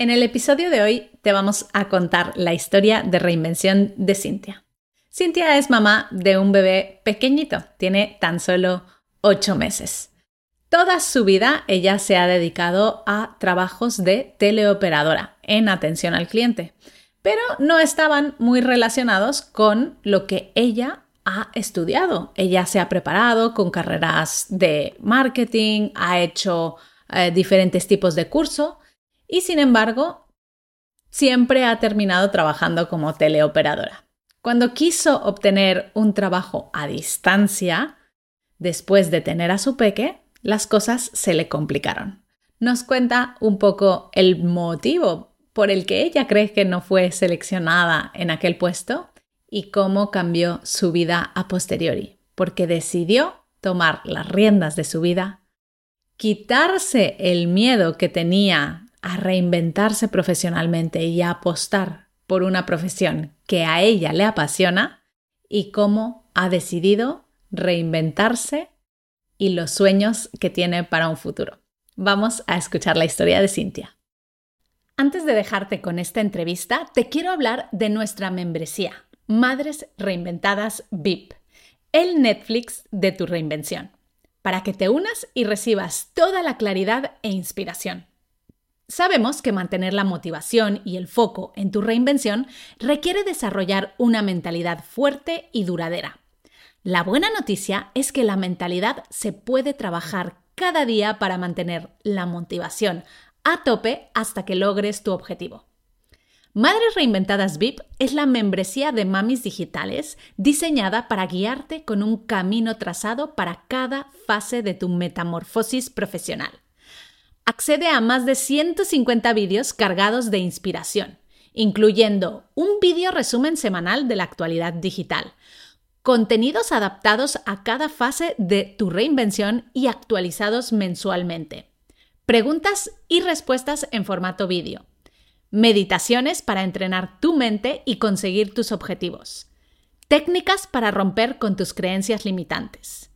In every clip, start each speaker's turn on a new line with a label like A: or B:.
A: En el episodio de hoy te vamos a contar la historia de reinvención de Cintia. Cintia es mamá de un bebé pequeñito, tiene tan solo 8 meses. Toda su vida ella se ha dedicado a trabajos de teleoperadora en atención al cliente, pero no estaban muy relacionados con lo que ella ha estudiado. Ella se ha preparado con carreras de marketing, ha hecho eh, diferentes tipos de curso y sin embargo siempre ha terminado trabajando como teleoperadora. Cuando quiso obtener un trabajo a distancia, después de tener a su peque, las cosas se le complicaron. Nos cuenta un poco el motivo por el que ella cree que no fue seleccionada en aquel puesto y cómo cambió su vida a posteriori, porque decidió tomar las riendas de su vida, quitarse el miedo que tenía a reinventarse profesionalmente y a apostar por una profesión que a ella le apasiona y cómo ha decidido reinventarse y los sueños que tiene para un futuro. Vamos a escuchar la historia de Cintia. Antes de dejarte con esta entrevista, te quiero hablar de nuestra membresía, Madres Reinventadas VIP, el Netflix de tu reinvención, para que te unas y recibas toda la claridad e inspiración Sabemos que mantener la motivación y el foco en tu reinvención requiere desarrollar una mentalidad fuerte y duradera. La buena noticia es que la mentalidad se puede trabajar cada día para mantener la motivación a tope hasta que logres tu objetivo. Madres Reinventadas VIP es la membresía de mamis digitales diseñada para guiarte con un camino trazado para cada fase de tu metamorfosis profesional accede a más de 150 vídeos cargados de inspiración, incluyendo un vídeo resumen semanal de la actualidad digital, contenidos adaptados a cada fase de tu reinvención y actualizados mensualmente, preguntas y respuestas en formato vídeo, meditaciones para entrenar tu mente y conseguir tus objetivos, técnicas para romper con tus creencias limitantes,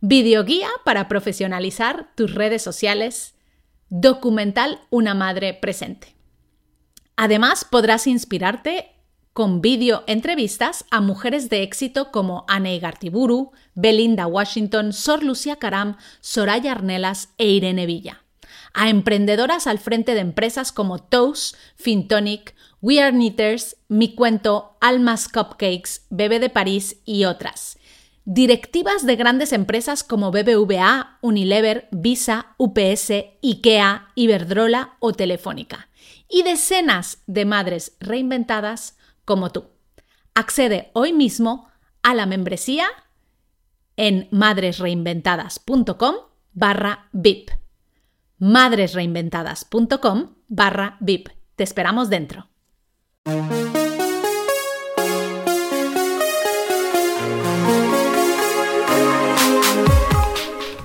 A: videoguía para profesionalizar tus redes sociales, documental Una Madre Presente. Además, podrás inspirarte con vídeo entrevistas a mujeres de éxito como Anne Gartiburu, Belinda Washington, Sor Lucía Caram, Soraya Arnelas e Irene Villa. A emprendedoras al frente de empresas como Toast, Fintonic, We Are Knitters, Mi Cuento, Almas Cupcakes, Bebe de París y otras directivas de grandes empresas como BBVA, Unilever, Visa, UPS, IKEA, Iberdrola o Telefónica, y decenas de madres reinventadas como tú. Accede hoy mismo a la membresía en madresreinventadas.com barra VIP. madresreinventadas.com barra VIP. Te esperamos dentro.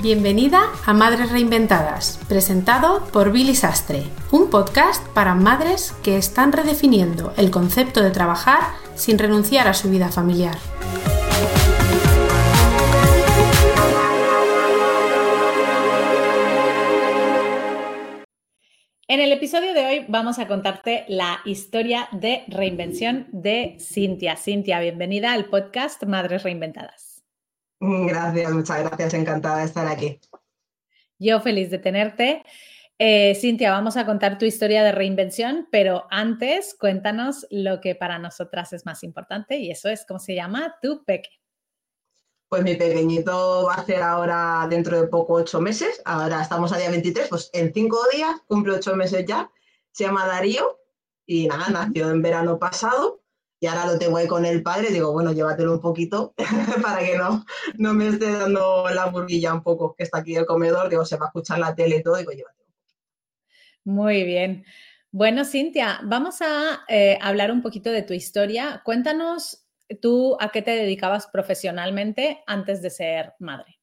A: Bienvenida a Madres Reinventadas, presentado por Billy Sastre, un podcast para madres que están redefiniendo el concepto de trabajar sin renunciar a su vida familiar. En el episodio de hoy vamos a contarte la historia de reinvención de Cintia. Cintia, bienvenida al podcast Madres Reinventadas.
B: Gracias, muchas gracias, encantada de estar aquí.
A: Yo feliz de tenerte. Eh, Cintia, vamos a contar tu historia de reinvención, pero antes cuéntanos lo que para nosotras es más importante y eso es cómo se llama tu peque.
B: Pues mi pequeñito va a ser ahora dentro de poco ocho meses, ahora estamos a día 23, pues en cinco días cumple ocho meses ya, se llama Darío y nada, nació en verano pasado y ahora lo tengo ahí con el padre, digo, bueno, llévatelo un poquito para que no, no me esté dando la burguilla un poco, que está aquí el comedor, digo, se va a escuchar la tele y todo, digo, llévatelo.
A: Muy bien. Bueno, Cintia, vamos a eh, hablar un poquito de tu historia. Cuéntanos tú a qué te dedicabas profesionalmente antes de ser madre.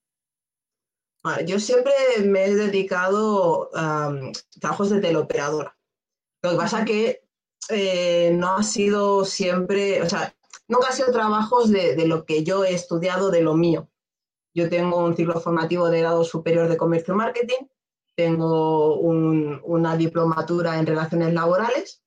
B: yo siempre me he dedicado a trabajos de teleoperadora. Lo que pasa es que eh, no ha sido siempre, o sea, nunca ha sido trabajos de, lo que yo he estudiado, de lo mío. Yo tengo un ciclo formativo de grado superior de comercio y marketing tengo una diplomatura en relaciones laborales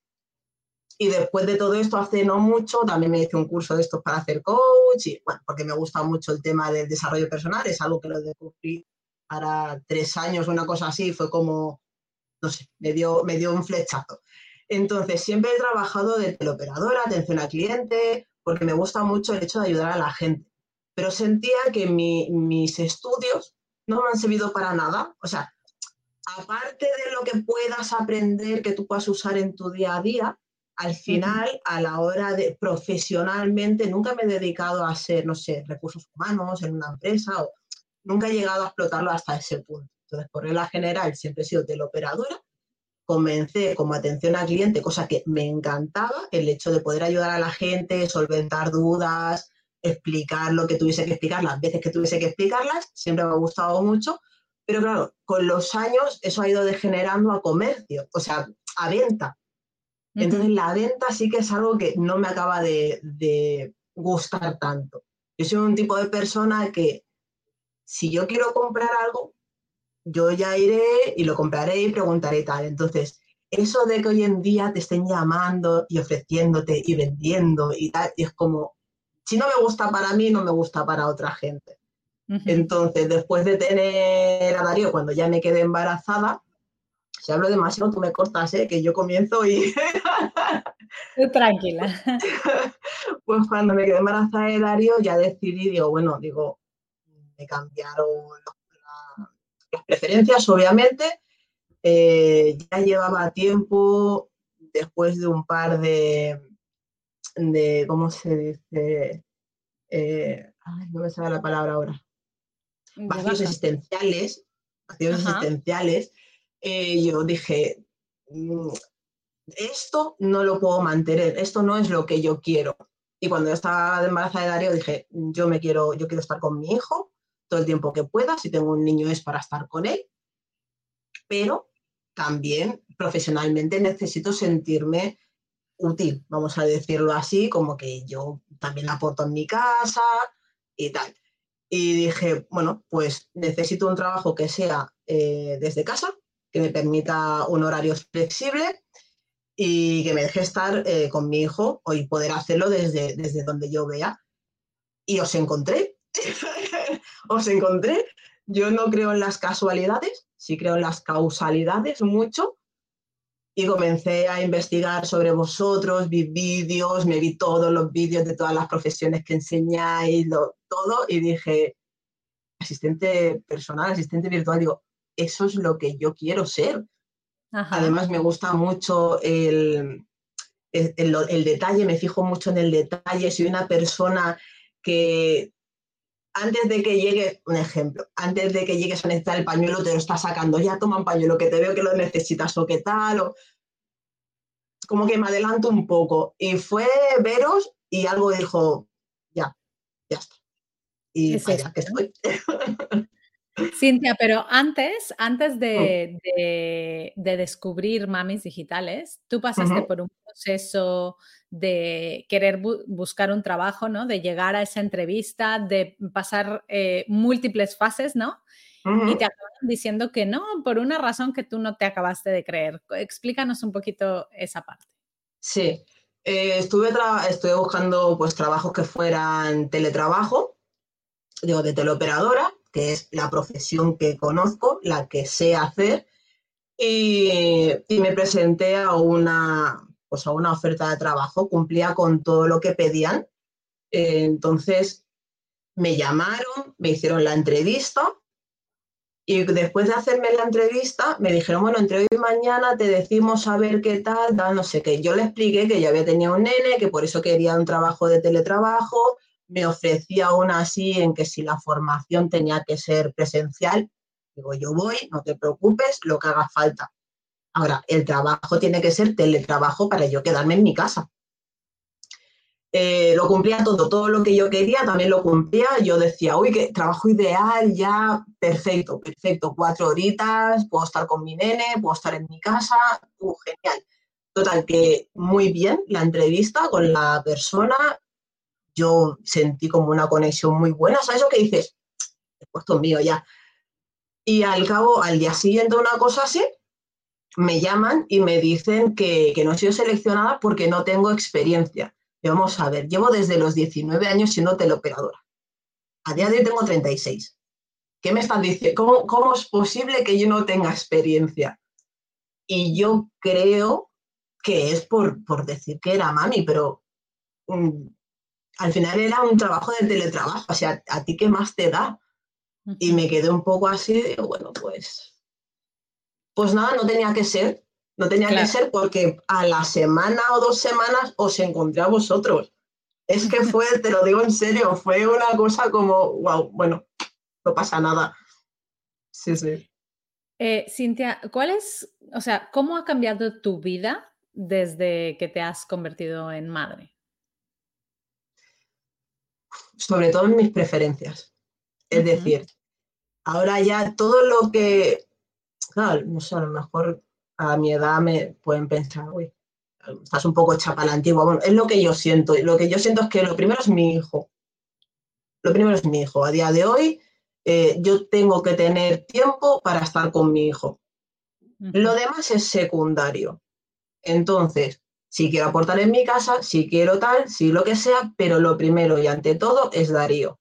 B: y después de todo esto, hace no mucho, también me hice un curso de estos para hacer coach y bueno, porque me gusta mucho el tema del desarrollo personal, es algo que lo descubrí para tres años, una cosa así, fue como, no sé, me dio, me dio un flechazo. Entonces, siempre he trabajado de teleoperadora, atención al cliente, porque me gusta mucho el hecho de ayudar a la gente. Pero sentía que mis estudios no me han servido para nada. O sea, aparte de lo que puedas aprender, que tú puedas usar en tu día a día, al final, a la hora de profesionalmente, nunca me he dedicado a ser, no sé, recursos humanos en una empresa, o, nunca he llegado a explotarlo hasta ese punto. Entonces, por regla general, siempre he sido teleoperadora. Comencé como atención al cliente, cosa que me encantaba, el hecho de poder ayudar a la gente, solventar dudas, explicar lo que tuviese que explicar, las veces que tuviese que explicarlas, siempre me ha gustado mucho. Pero claro, con los años eso ha ido degenerando a comercio, o sea, a venta. Entonces la venta sí que es algo que no me acaba de, gustar tanto. Yo soy un tipo de persona que si yo quiero comprar algo, yo ya iré y lo compraré y preguntaré tal. Entonces, eso de que hoy en día te estén llamando y ofreciéndote y vendiendo y tal, es como, si no me gusta para mí, no me gusta para otra gente. Entonces, después de tener a Darío, cuando ya me quedé embarazada, si hablo demasiado, tú me cortas, ¿eh? que yo comienzo y...
A: Tranquila.
B: Pues cuando me quedé embarazada de Darío, ya decidí, digo, bueno, digo, me cambiaron las preferencias, obviamente. Eh, ya llevaba tiempo, después de un par de, de ¿cómo se dice? Eh, ay, no me sale la palabra ahora. Vacíos existenciales, vacíos existenciales, eh, yo dije, mm, esto no lo puedo mantener, esto no es lo que yo quiero. Y cuando yo estaba embarazada de Darío dije, yo me quiero, yo quiero estar con mi hijo todo el tiempo que pueda, si tengo un niño es para estar con él, pero también profesionalmente necesito sentirme útil, vamos a decirlo así, como que yo también aporto en mi casa y tal. Y dije, bueno, pues necesito un trabajo que sea eh, desde casa, que me permita un horario flexible y que me deje estar eh, con mi hijo y poder hacerlo desde, desde donde yo vea. Y os encontré, os encontré. Yo no creo en las casualidades, sí creo en las causalidades mucho. Y comencé a investigar sobre vosotros, vi vídeos, me vi todos los vídeos de todas las profesiones que enseñáis, todo, y dije, asistente personal, asistente virtual, digo, eso es lo que yo quiero ser. Además, me gusta mucho el, el, detalle, me fijo mucho en el detalle. Soy una persona que antes de que llegue, un ejemplo, antes de que llegues a necesitar el pañuelo, te lo está sacando, ya toma un pañuelo, que te veo que lo necesitas o qué tal, o como que me adelanto un poco. Y fue veros y algo dijo, ya, ya está. Y vaya, que estoy.
A: Cintia, pero antes, antes de, descubrir mamis digitales, tú pasaste por un proceso de querer buscar un trabajo, ¿no? De llegar a esa entrevista, de pasar eh, múltiples fases, ¿no? Y te acaban diciendo que no, por una razón que tú no te acabaste de creer. Explícanos un poquito esa parte.
B: Sí, eh, estuve, estuve buscando pues trabajos que fueran teletrabajo, digo, de teleoperadora, que es la profesión que conozco, la que sé hacer, y, me presenté a una, pues a una oferta de trabajo, cumplía con todo lo que pedían. entonces me llamaron, me hicieron la entrevista y después de hacerme la entrevista me dijeron, bueno, entre hoy y mañana te decimos a ver qué tal, no sé qué. Yo le expliqué que yo había tenido un nene, que por eso quería un trabajo de teletrabajo, me ofrecía aún así en que si la formación tenía que ser presencial, digo, yo voy, no te preocupes, lo que haga falta. Ahora, el trabajo tiene que ser teletrabajo para yo quedarme en mi casa. Eh, lo cumplía todo, todo lo que yo quería también lo cumplía. Yo decía, uy, qué trabajo ideal, ya, perfecto, perfecto, cuatro horitas, puedo estar con mi nene, puedo estar en mi casa, uh, genial. Total, que muy bien la entrevista con la persona, yo sentí como una conexión muy buena. ¿Sabes lo que dices? Puesto mío ya. Y al cabo, al día siguiente, una cosa así, me llaman y me dicen que, no he sido seleccionada porque no tengo experiencia. Y vamos a ver, llevo desde los 19 años siendo teleoperadora. A día de hoy tengo 36. ¿Qué me están diciendo? ¿Cómo, es posible que yo no tenga experiencia? Y yo creo que es por, por decir que era mami, pero mm, al final era un trabajo de teletrabajo. O sea, ¿a ti qué más te da? Y me quedé un poco así, digo, bueno, pues pues nada, no tenía que ser, no tenía que ser porque a la semana o dos semanas os encontré a vosotros. Es que fue, te lo digo en serio, fue una cosa como, wow, bueno, no pasa nada. Sí, sí.
A: Eh, Cintia, ¿cuál es, o sea, cómo ha cambiado tu vida desde que te has convertido en madre?
B: Sobre todo en mis preferencias. Es decir, ahora ya todo lo que no sé, a lo mejor a mi edad me pueden pensar, uy, estás un poco chapa la antigua. Bueno, es lo que yo siento. Lo que yo siento es que lo primero es mi hijo. Lo primero es mi hijo. A día de hoy, eh, yo tengo que tener tiempo para estar con mi hijo. Lo demás es secundario. Entonces, si quiero aportar en mi casa, si quiero tal, si lo que sea, pero lo primero y ante todo es Darío.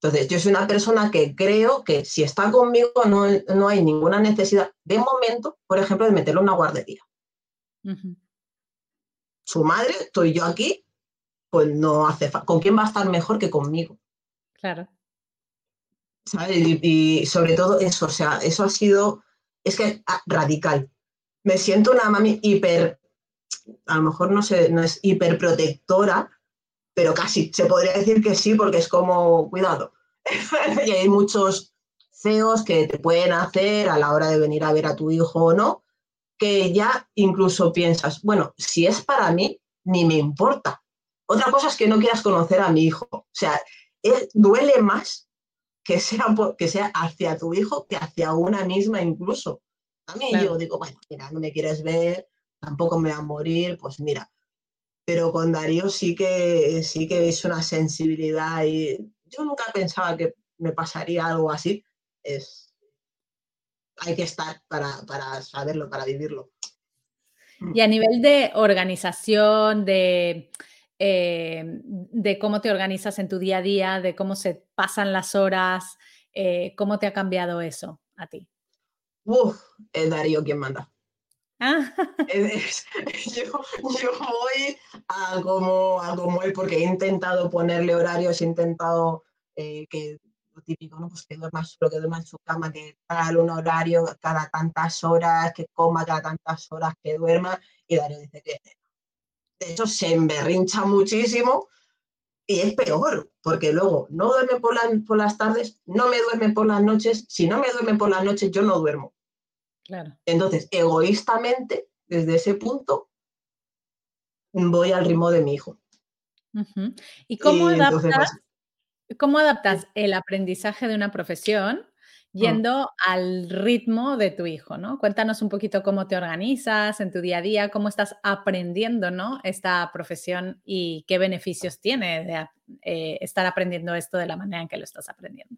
B: Entonces, yo soy una persona que creo que si está conmigo no, hay ninguna necesidad de momento, por ejemplo, de meterle una guardería. Su madre, estoy yo aquí, pues no hace falta. ¿Con quién va a estar mejor que conmigo?
A: Claro.
B: Y, sobre todo eso, o sea, eso ha sido, es que ah, radical. Me siento una mami hiper, a lo mejor no sé, no es hiperprotectora, pero casi, se podría decir que sí, porque es como, cuidado, y hay muchos CEOs que te pueden hacer a la hora de venir a ver a tu hijo o no, que ya incluso piensas, bueno, si es para mí, ni me importa. Otra cosa es que no quieras conocer a mi hijo. O sea, duele más que sea, que sea hacia tu hijo que hacia una misma incluso. A mí yo digo, bueno, mira, no me quieres ver, tampoco me va a morir, pues mira, pero con Darío sí que, sí que es una sensibilidad y yo nunca pensaba que me pasaría algo así. Es, hay que estar para, saberlo, para vivirlo.
A: Y a nivel de organización, de, eh, de cómo te organizas en tu día a día, de cómo se pasan las horas, eh, ¿cómo te ha cambiado eso a ti?
B: Uf, es Darío quien manda. Ah. yo, voy a como, a como él porque he intentado ponerle horarios, he intentado eh, que lo típico, ¿no? Pues que duerma solo, que duerma en su cama, que haga un horario cada tantas horas, que coma cada tantas horas, que duerma. Y Darío dice que de hecho se emberrincha muchísimo y es peor, porque luego no duerme por, por las tardes, no me duerme por las noches. Si no me duerme por las noches, yo no duermo. Entonces, egoístamente, desde ese punto, voy al ritmo de mi hijo.
A: ¿Y cómo adaptas, cómo adaptas el aprendizaje de una profesión mm. yendo al ritmo de tu hijo, ¿no? Cuéntanos un poquito cómo te organizas en tu día a día, cómo estás aprendiendo, ¿no? Esta profesión y qué beneficios tiene de eh, estar aprendiendo esto de la manera en que lo estás aprendiendo.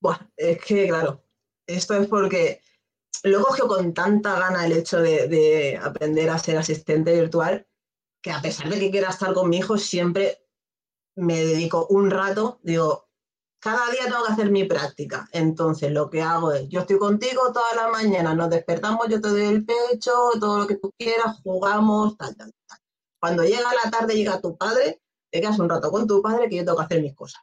B: Bueno, es que, claro, esto es porque lo cogió con tanta gana el hecho de, aprender a ser asistente virtual que a pesar de que quiera estar con mi hijo, siempre me dedico un rato, digo, cada día tengo que hacer mi práctica. Entonces lo que hago es, yo estoy contigo toda la mañana, nos despertamos, yo te doy el pecho, todo lo que tú quieras, jugamos, tal, tal, tal. Cuando llega la tarde, llega tu padre, te quedas un rato con tu padre que yo tengo que hacer mis cosas.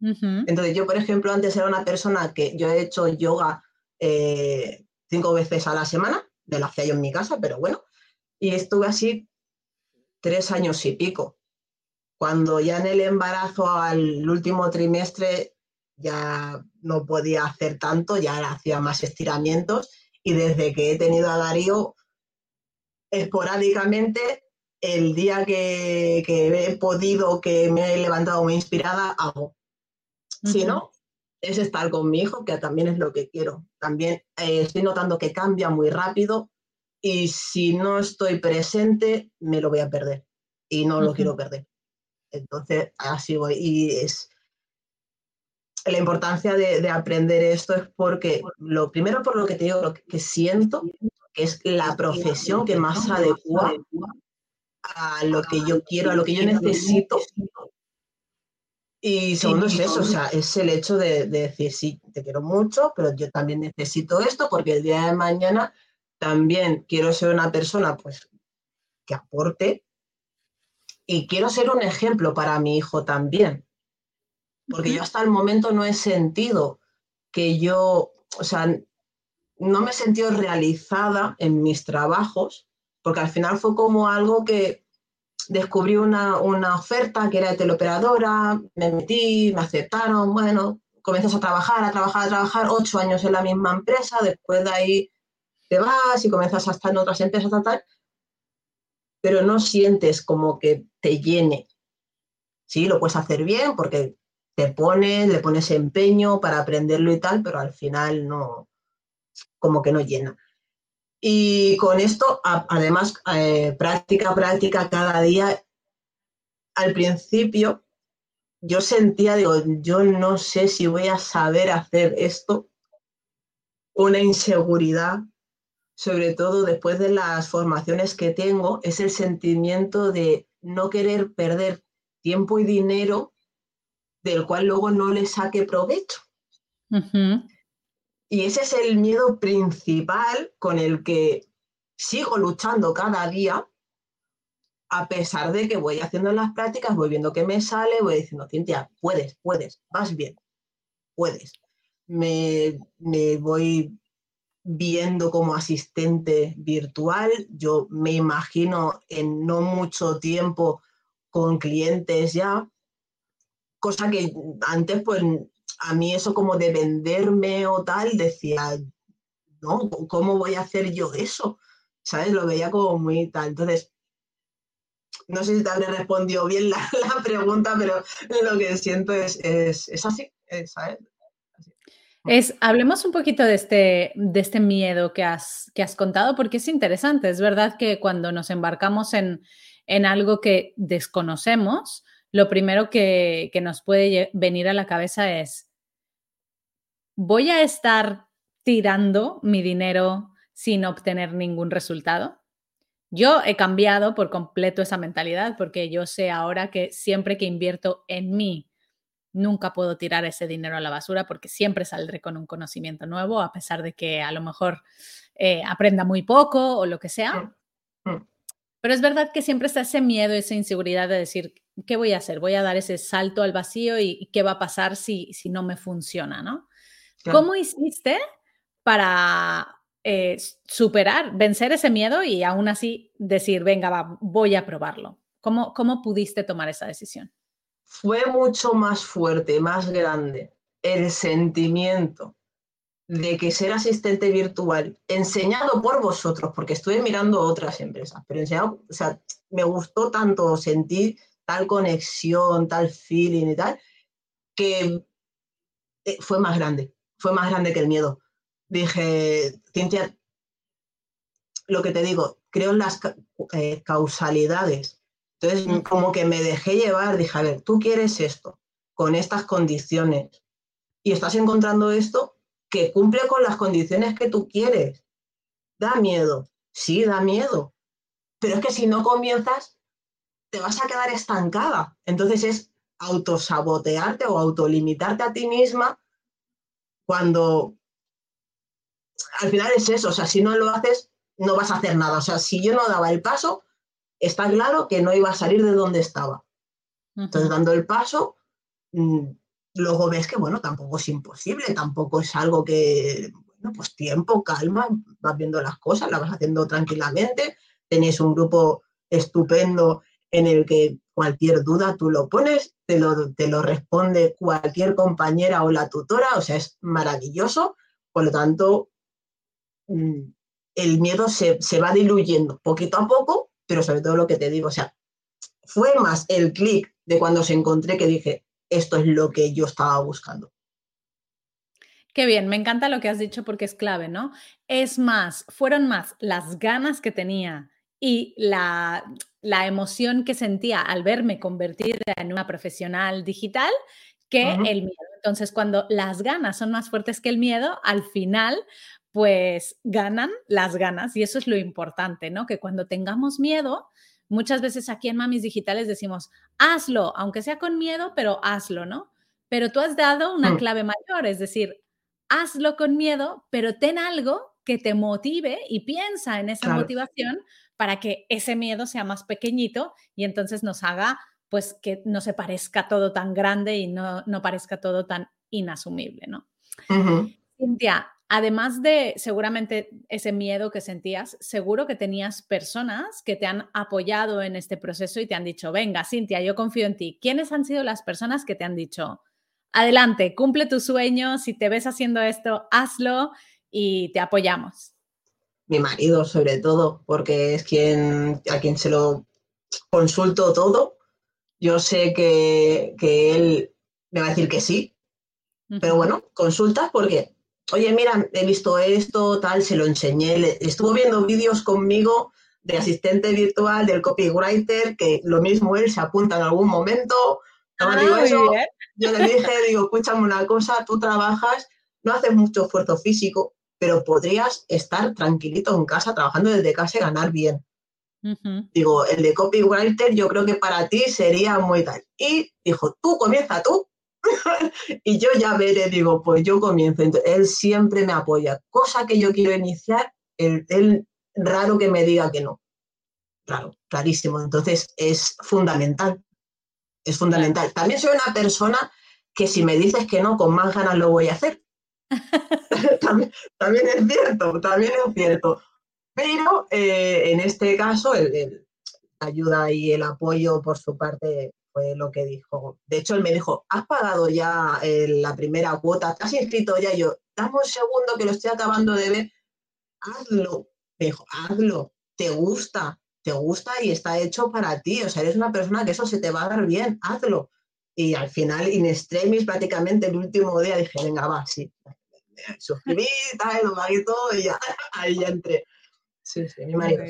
B: Entonces yo, por ejemplo, antes era una persona que yo he hecho yoga eh, cinco veces a la semana, me lo hacía yo en mi casa, pero bueno, y estuve así tres años y pico. Cuando ya en el embarazo al último trimestre ya no podía hacer tanto, ya hacía más estiramientos y desde que he tenido a Darío, esporádicamente, el día que, he podido, que me he levantado muy inspirada, hago. Si no, es estar con mi hijo, que también es lo que quiero. También eh, estoy notando que cambia muy rápido y si no estoy presente, me lo voy a perder y no lo quiero perder. Entonces, así voy. Y es, la importancia de, aprender esto es porque, lo primero por lo que te digo, lo que, siento, que es la profesión que más adecua a lo que yo quiero, a lo que yo necesito. Y segundo es eso, o sea, es el hecho de, de, decir, sí, te quiero mucho, pero yo también necesito esto porque el día de mañana también quiero ser una persona pues que aporte y quiero ser un ejemplo para mi hijo también. Porque yo hasta el momento no he sentido que yo, o sea, no me he sentido realizada en mis trabajos, porque al final fue como algo que descubrí una, una oferta que era de teleoperadora, me metí, me aceptaron, bueno, comienzas a trabajar, a trabajar, a trabajar, ocho años en la misma empresa, después de ahí te vas y comienzas a estar en otras empresas, tal, pero no sientes como que te llene. Sí, lo puedes hacer bien porque te pones, le pones empeño para aprenderlo y tal, pero al final no, como que no llena. Y con esto, además, eh, práctica, práctica cada día, al principio yo sentía, digo, yo no sé si voy a saber hacer esto, una inseguridad sobre todo después de las formaciones que tengo, es el sentimiento de no querer perder tiempo y dinero del cual luego no le saque provecho. Y ese es el miedo principal con el que sigo luchando cada día, a pesar de que voy haciendo las prácticas, voy viendo que me sale, voy diciendo, Cintia, puedes, puedes, vas bien, puedes. Me, me voy viendo como asistente virtual. Yo me imagino en no mucho tiempo con clientes ya, cosa que antes pues a mí eso como de venderme o tal decía, no, ¿cómo voy a hacer yo eso? ¿Sabes? Lo veía como muy tal. Entonces, no sé si te habré respondido bien la, pregunta, pero lo que siento es, es, es así, ¿sabes?
A: Es, hablemos un poquito de este, de este miedo que has, que has contado, porque es interesante. Es verdad que cuando nos embarcamos en, en algo que desconocemos, lo primero que, que nos puede venir a la cabeza es, ¿voy a estar tirando mi dinero sin obtener ningún resultado? Yo he cambiado por completo esa mentalidad porque yo sé ahora que siempre que invierto en mí nunca puedo tirar ese dinero a la basura porque siempre saldré con un conocimiento nuevo, a pesar de que a lo mejor eh, aprenda muy poco o lo que sea. Mm, mm. Pero es verdad que siempre está ese miedo, esa inseguridad de decir, ¿qué voy a hacer? Voy a dar ese salto al vacío y, qué va a pasar si, si no me funciona, ¿no? ¿Cómo hiciste para eh, superar, vencer ese miedo y aún así decir, venga, va, voy a probarlo? ¿Cómo, ¿Cómo pudiste tomar esa decisión?
B: fue mucho más fuerte, más grande el sentimiento de que ser asistente virtual, enseñado por vosotros, porque estuve mirando otras empresas, pero enseñado, o sea, me gustó tanto sentir tal conexión, tal feeling y tal, que eh, fue más grande, fue más grande que el miedo. Dije, Cintia, lo que te digo, creo en las eh, causalidades entonces, como que me dejé llevar, dije, a ver, tú quieres esto, con estas condiciones, y estás encontrando esto que cumple con las condiciones que tú quieres. Da miedo, sí, da miedo, pero es que si no comienzas, te vas a quedar estancada. Entonces es autosabotearte o autolimitarte a ti misma cuando al final es eso, o sea, si no lo haces, no vas a hacer nada. O sea, si yo no daba el paso, está claro que no iba a salir de donde estaba. Entonces, dando el paso, mm, luego ves que, bueno, tampoco es imposible, tampoco es algo que, bueno, pues tiempo, calma, vas viendo las cosas, las vas haciendo tranquilamente, tenéis un grupo estupendo en el que cualquier duda tú lo pones, te lo, te lo responde cualquier compañera o la tutora, o sea, es maravilloso, por lo tanto, mm, el miedo se, se va diluyendo poquito a poco pero sobre todo lo que te digo, o sea, fue más el clic de cuando se encontré que dije, esto es lo que yo estaba buscando.
A: Qué bien, me encanta lo que has dicho porque es clave, ¿no? Es más, fueron más las ganas que tenía y la, la emoción que sentía al verme convertida en una profesional digital que el miedo. Entonces, cuando las ganas son más fuertes que el miedo, al final, pues ganan las ganas. Y eso es lo importante, ¿no? Que cuando tengamos miedo, muchas veces aquí en Mamis Digitales decimos, hazlo, aunque sea con miedo, pero hazlo, ¿no? Pero tú has dado una mm. clave mayor, es decir, hazlo con miedo, pero ten algo que te motive y piensa en esa motivación para que ese miedo sea más pequeñito y entonces nos haga pues que no se parezca todo tan grande y no, no parezca todo tan inasumible, ¿no? Cintia, además de seguramente ese miedo que sentías, seguro que tenías personas que te han apoyado en este proceso y te han dicho, venga, Cintia, yo confío en ti. ¿Quiénes han sido las personas que te han dicho, adelante, cumple tu sueño, si te ves haciendo esto, hazlo y te apoyamos?
B: Mi marido, sobre todo, porque es quien a quien se lo consulto todo. Yo sé que, él me va a decir que sí, pero bueno, consultas porque, oye, mira, he visto esto, tal, se lo enseñé, estuvo viendo vídeos conmigo de asistente virtual, del copywriter, que lo mismo él se apunta en algún momento. Ah, yo le dije, digo, escúchame una cosa, tú trabajas, no haces mucho esfuerzo físico, pero podrías estar tranquilito en casa, trabajando desde casa y ganar bien. Digo, el de copywriter yo creo que para ti sería muy tal. Y dijo, tú comienza tú. y yo ya veré, digo, pues yo comienzo. él siempre me apoya. Cosa que yo quiero iniciar, él, raro que me diga que no. Claro, clarísimo. Entonces es fundamental. Es fundamental. También soy una persona que si me dices que no, con más ganas lo voy a hacer. también, es cierto, también es cierto. Pero eh, en este caso, el, ayuda y el apoyo por su parte fue lo que dijo. De hecho, él me dijo, ¿has pagado ya eh, la primera cuota? ¿Te has inscrito ya? yo, dame un segundo que lo estoy acabando de ver. Hazlo. Dijo, hazlo. Te gusta, te gusta y está hecho para ti. O sea, eres una persona que eso se te va a dar bien. Hazlo. Y al final, in extremis, prácticamente el último día dije, venga, va, sí. Suscribí, tal, lo pagué todo y ya, ahí ya entré. Sí, sí, mi marido.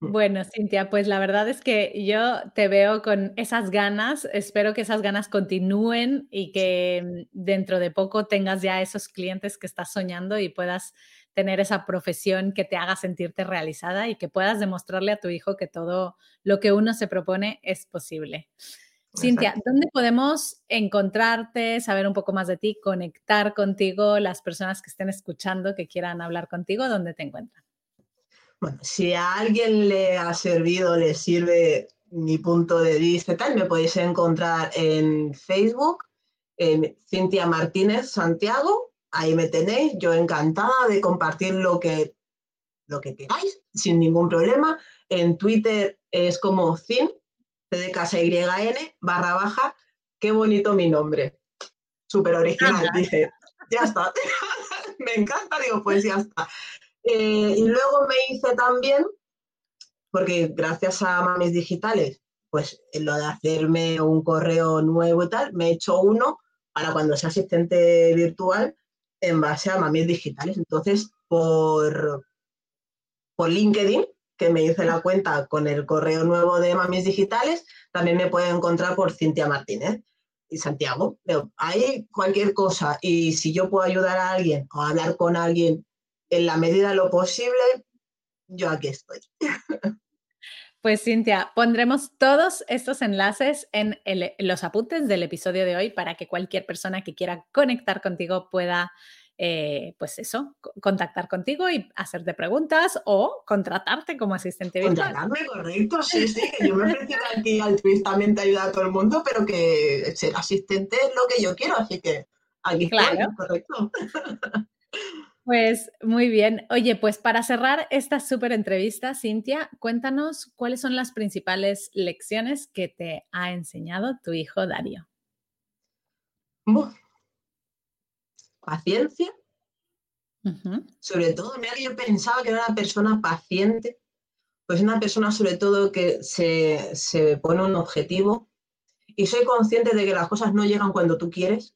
A: Mm. Bueno, Cintia, pues la verdad es que yo te veo con esas ganas, espero que esas ganas continúen y que dentro de poco tengas ya esos clientes que estás soñando y puedas tener esa profesión que te haga sentirte realizada y que puedas demostrarle a tu hijo que todo lo que uno se propone es posible. Cintia, ¿dónde podemos encontrarte, saber un poco más de ti, conectar contigo, las personas que estén escuchando, que quieran hablar contigo, dónde te encuentran?
B: Bueno, si a alguien le ha servido, le sirve mi punto de vista, tal, me podéis encontrar en Facebook, en Cintia Martínez Santiago, ahí me tenéis, yo encantada de compartir lo que, lo que queráis, sin ningún problema. En Twitter es como Cin, de casa YN barra baja, qué bonito mi nombre. Súper original, dice. Ya está. me encanta, digo, pues ya está. Eh, y luego me hice también, porque gracias a Mamis Digitales, pues lo de hacerme un correo nuevo y tal, me he hecho uno para cuando sea asistente virtual en base a Mamis Digitales. Entonces, por, por LinkedIn que me hice la cuenta con el correo nuevo de Mamis Digitales, también me pueden encontrar por Cintia Martínez y Santiago. hay cualquier cosa y si yo puedo ayudar a alguien o hablar con alguien en la medida de lo posible, yo aquí estoy.
A: Pues Cintia, pondremos todos estos enlaces en, en, los apuntes del episodio de hoy para que cualquier persona que quiera conectar contigo pueda eh, pues eso, contactar contigo y hacerte preguntas o contratarte como asistente
B: virtual. Contratarme, correcto, sí, sí, que yo me ofrezco aquí altruistamente ayudar a todo el mundo, pero que ser asistente es lo que yo quiero, así que aquí claro. correcto.
A: Pues muy bien. Oye, pues para cerrar esta súper entrevista, Cintia, cuéntanos cuáles son las principales lecciones que te ha enseñado tu hijo Dario
B: paciencia. Sobre todo, mira que yo pensaba que era una persona paciente, pues una persona sobre todo que se, se pone un objetivo y soy consciente de que las cosas no llegan cuando tú quieres,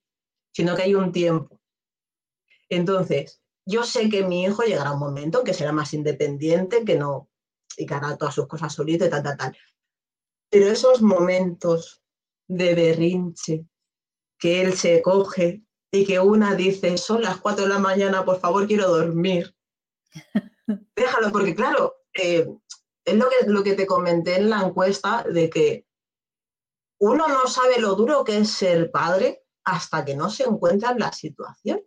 B: sino que hay un tiempo. Entonces, yo sé que mi hijo llegará un momento que será más independiente, que no, y que hará todas sus cosas solito y tal, tal, tal. Pero esos momentos de berrinche, que él se coge y que una dice, son las 4 de la mañana, por favor, quiero dormir. Déjalo, porque claro, eh, es lo que, lo que te comenté en la encuesta de que uno no sabe lo duro que es ser padre hasta que no se encuentra en la situación.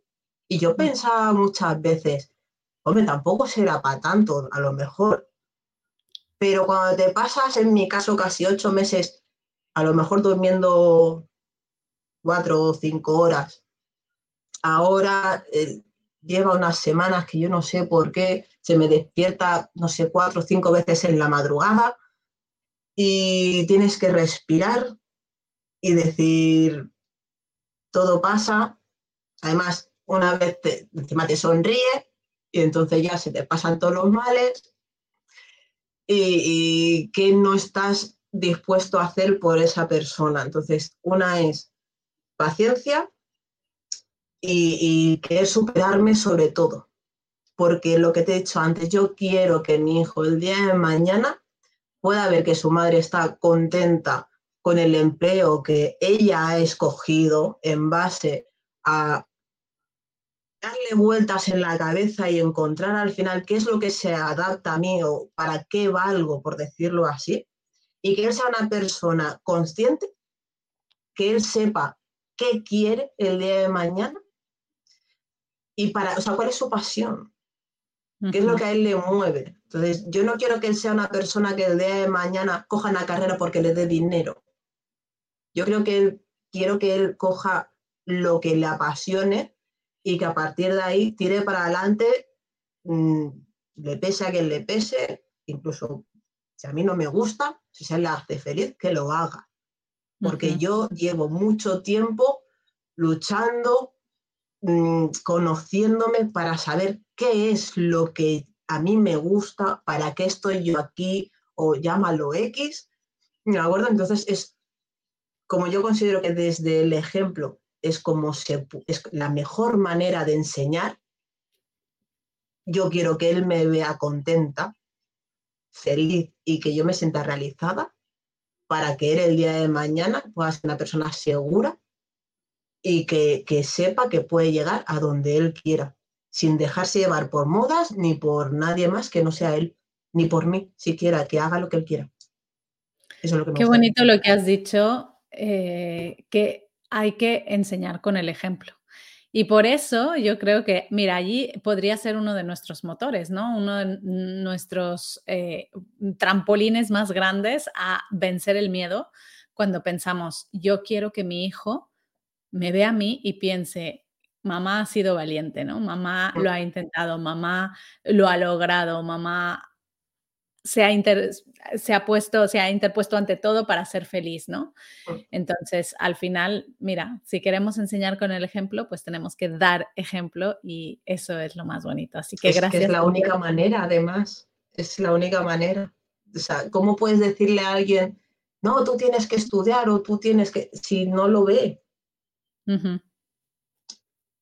B: Y yo mm. pensaba muchas veces, hombre, tampoco será para tanto, a lo mejor. Pero cuando te pasas, en mi caso, casi ocho meses, a lo mejor durmiendo cuatro o cinco horas, ahora eh, lleva unas semanas que yo no sé por qué, se me despierta, no sé, cuatro o cinco veces en la madrugada y tienes que respirar y decir, todo pasa. Además, una vez te, encima te sonríe y entonces ya se te pasan todos los males y, y que no estás dispuesto a hacer por esa persona. Entonces, una es paciencia y, y querer superarme sobre todo. Porque lo que te he dicho antes, yo quiero que mi hijo el día de mañana pueda ver que su madre está contenta con el empleo que ella ha escogido en base a darle vueltas en la cabeza y encontrar al final qué es lo que se adapta a mí o para qué valgo, por decirlo así, y que él sea una persona consciente, que él sepa qué quiere el día de mañana y para, o sea, cuál es su pasión, qué es lo que a él le mueve. Entonces, yo no quiero que él sea una persona que el día de mañana coja una carrera porque le dé dinero. Yo creo que él, quiero que él coja lo que le apasione y que a partir de ahí tire para adelante, mm, le pese a quien le pese, incluso si a mí no me gusta, si se le hace feliz, que lo haga. Porque yo llevo mucho tiempo luchando Mm, conociéndome para saber qué es lo que a mí me gusta, para qué estoy yo aquí, o llámalo X, ¿de acuerdo? Entonces es como yo considero que desde el ejemplo es como se, es la mejor manera de enseñar. Yo quiero que él me vea contenta, feliz y que yo me sienta realizada para que él el día de mañana pueda ser una persona segura y que, sepa que puede llegar a donde él quiera, sin dejarse llevar por modas ni por nadie más que no sea él, ni por mí siquiera, que haga lo que él quiera.
A: Eso es lo que Qué bonito lo que has dicho, eh, que hay que enseñar con el ejemplo. Y por eso yo creo que, mira, allí podría ser uno de nuestros motores, ¿no? Uno de nuestros eh, trampolines más grandes a vencer el miedo cuando pensamos, yo quiero que mi hijo me ve a mí y piense, mamá ha sido valiente, ¿no? Mamá lo ha intentado, mamá lo ha logrado, mamá se ha, se ha puesto, se ha interpuesto ante todo para ser feliz, ¿no? Entonces, al final, mira, si queremos enseñar con el ejemplo, pues tenemos que dar ejemplo y eso es lo más bonito. Así que gracias.
B: es la única manera, además, es la única manera. O sea, ¿cómo puedes decirle a alguien, no, tú tienes que estudiar o tú tienes que, si no lo ve?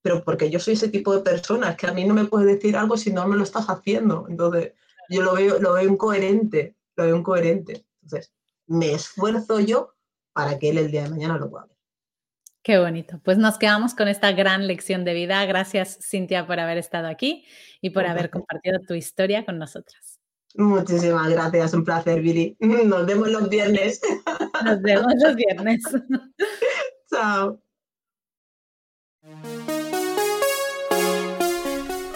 B: Pero porque yo soy ese tipo de persona, que a mí no me puedes decir algo si no me lo estás haciendo. Entonces, yo lo veo, lo veo incoherente, lo veo incoherente. Entonces, me esfuerzo yo para que él el día de mañana lo pueda ver.
A: Qué bonito. Pues nos quedamos con esta gran lección de vida. Gracias, Cintia, por haber estado aquí y por haber compartido tu historia con nosotras.
B: Muchísimas gracias, un placer, Billy. Nos vemos los viernes.
A: Nos vemos los viernes.
B: Chao.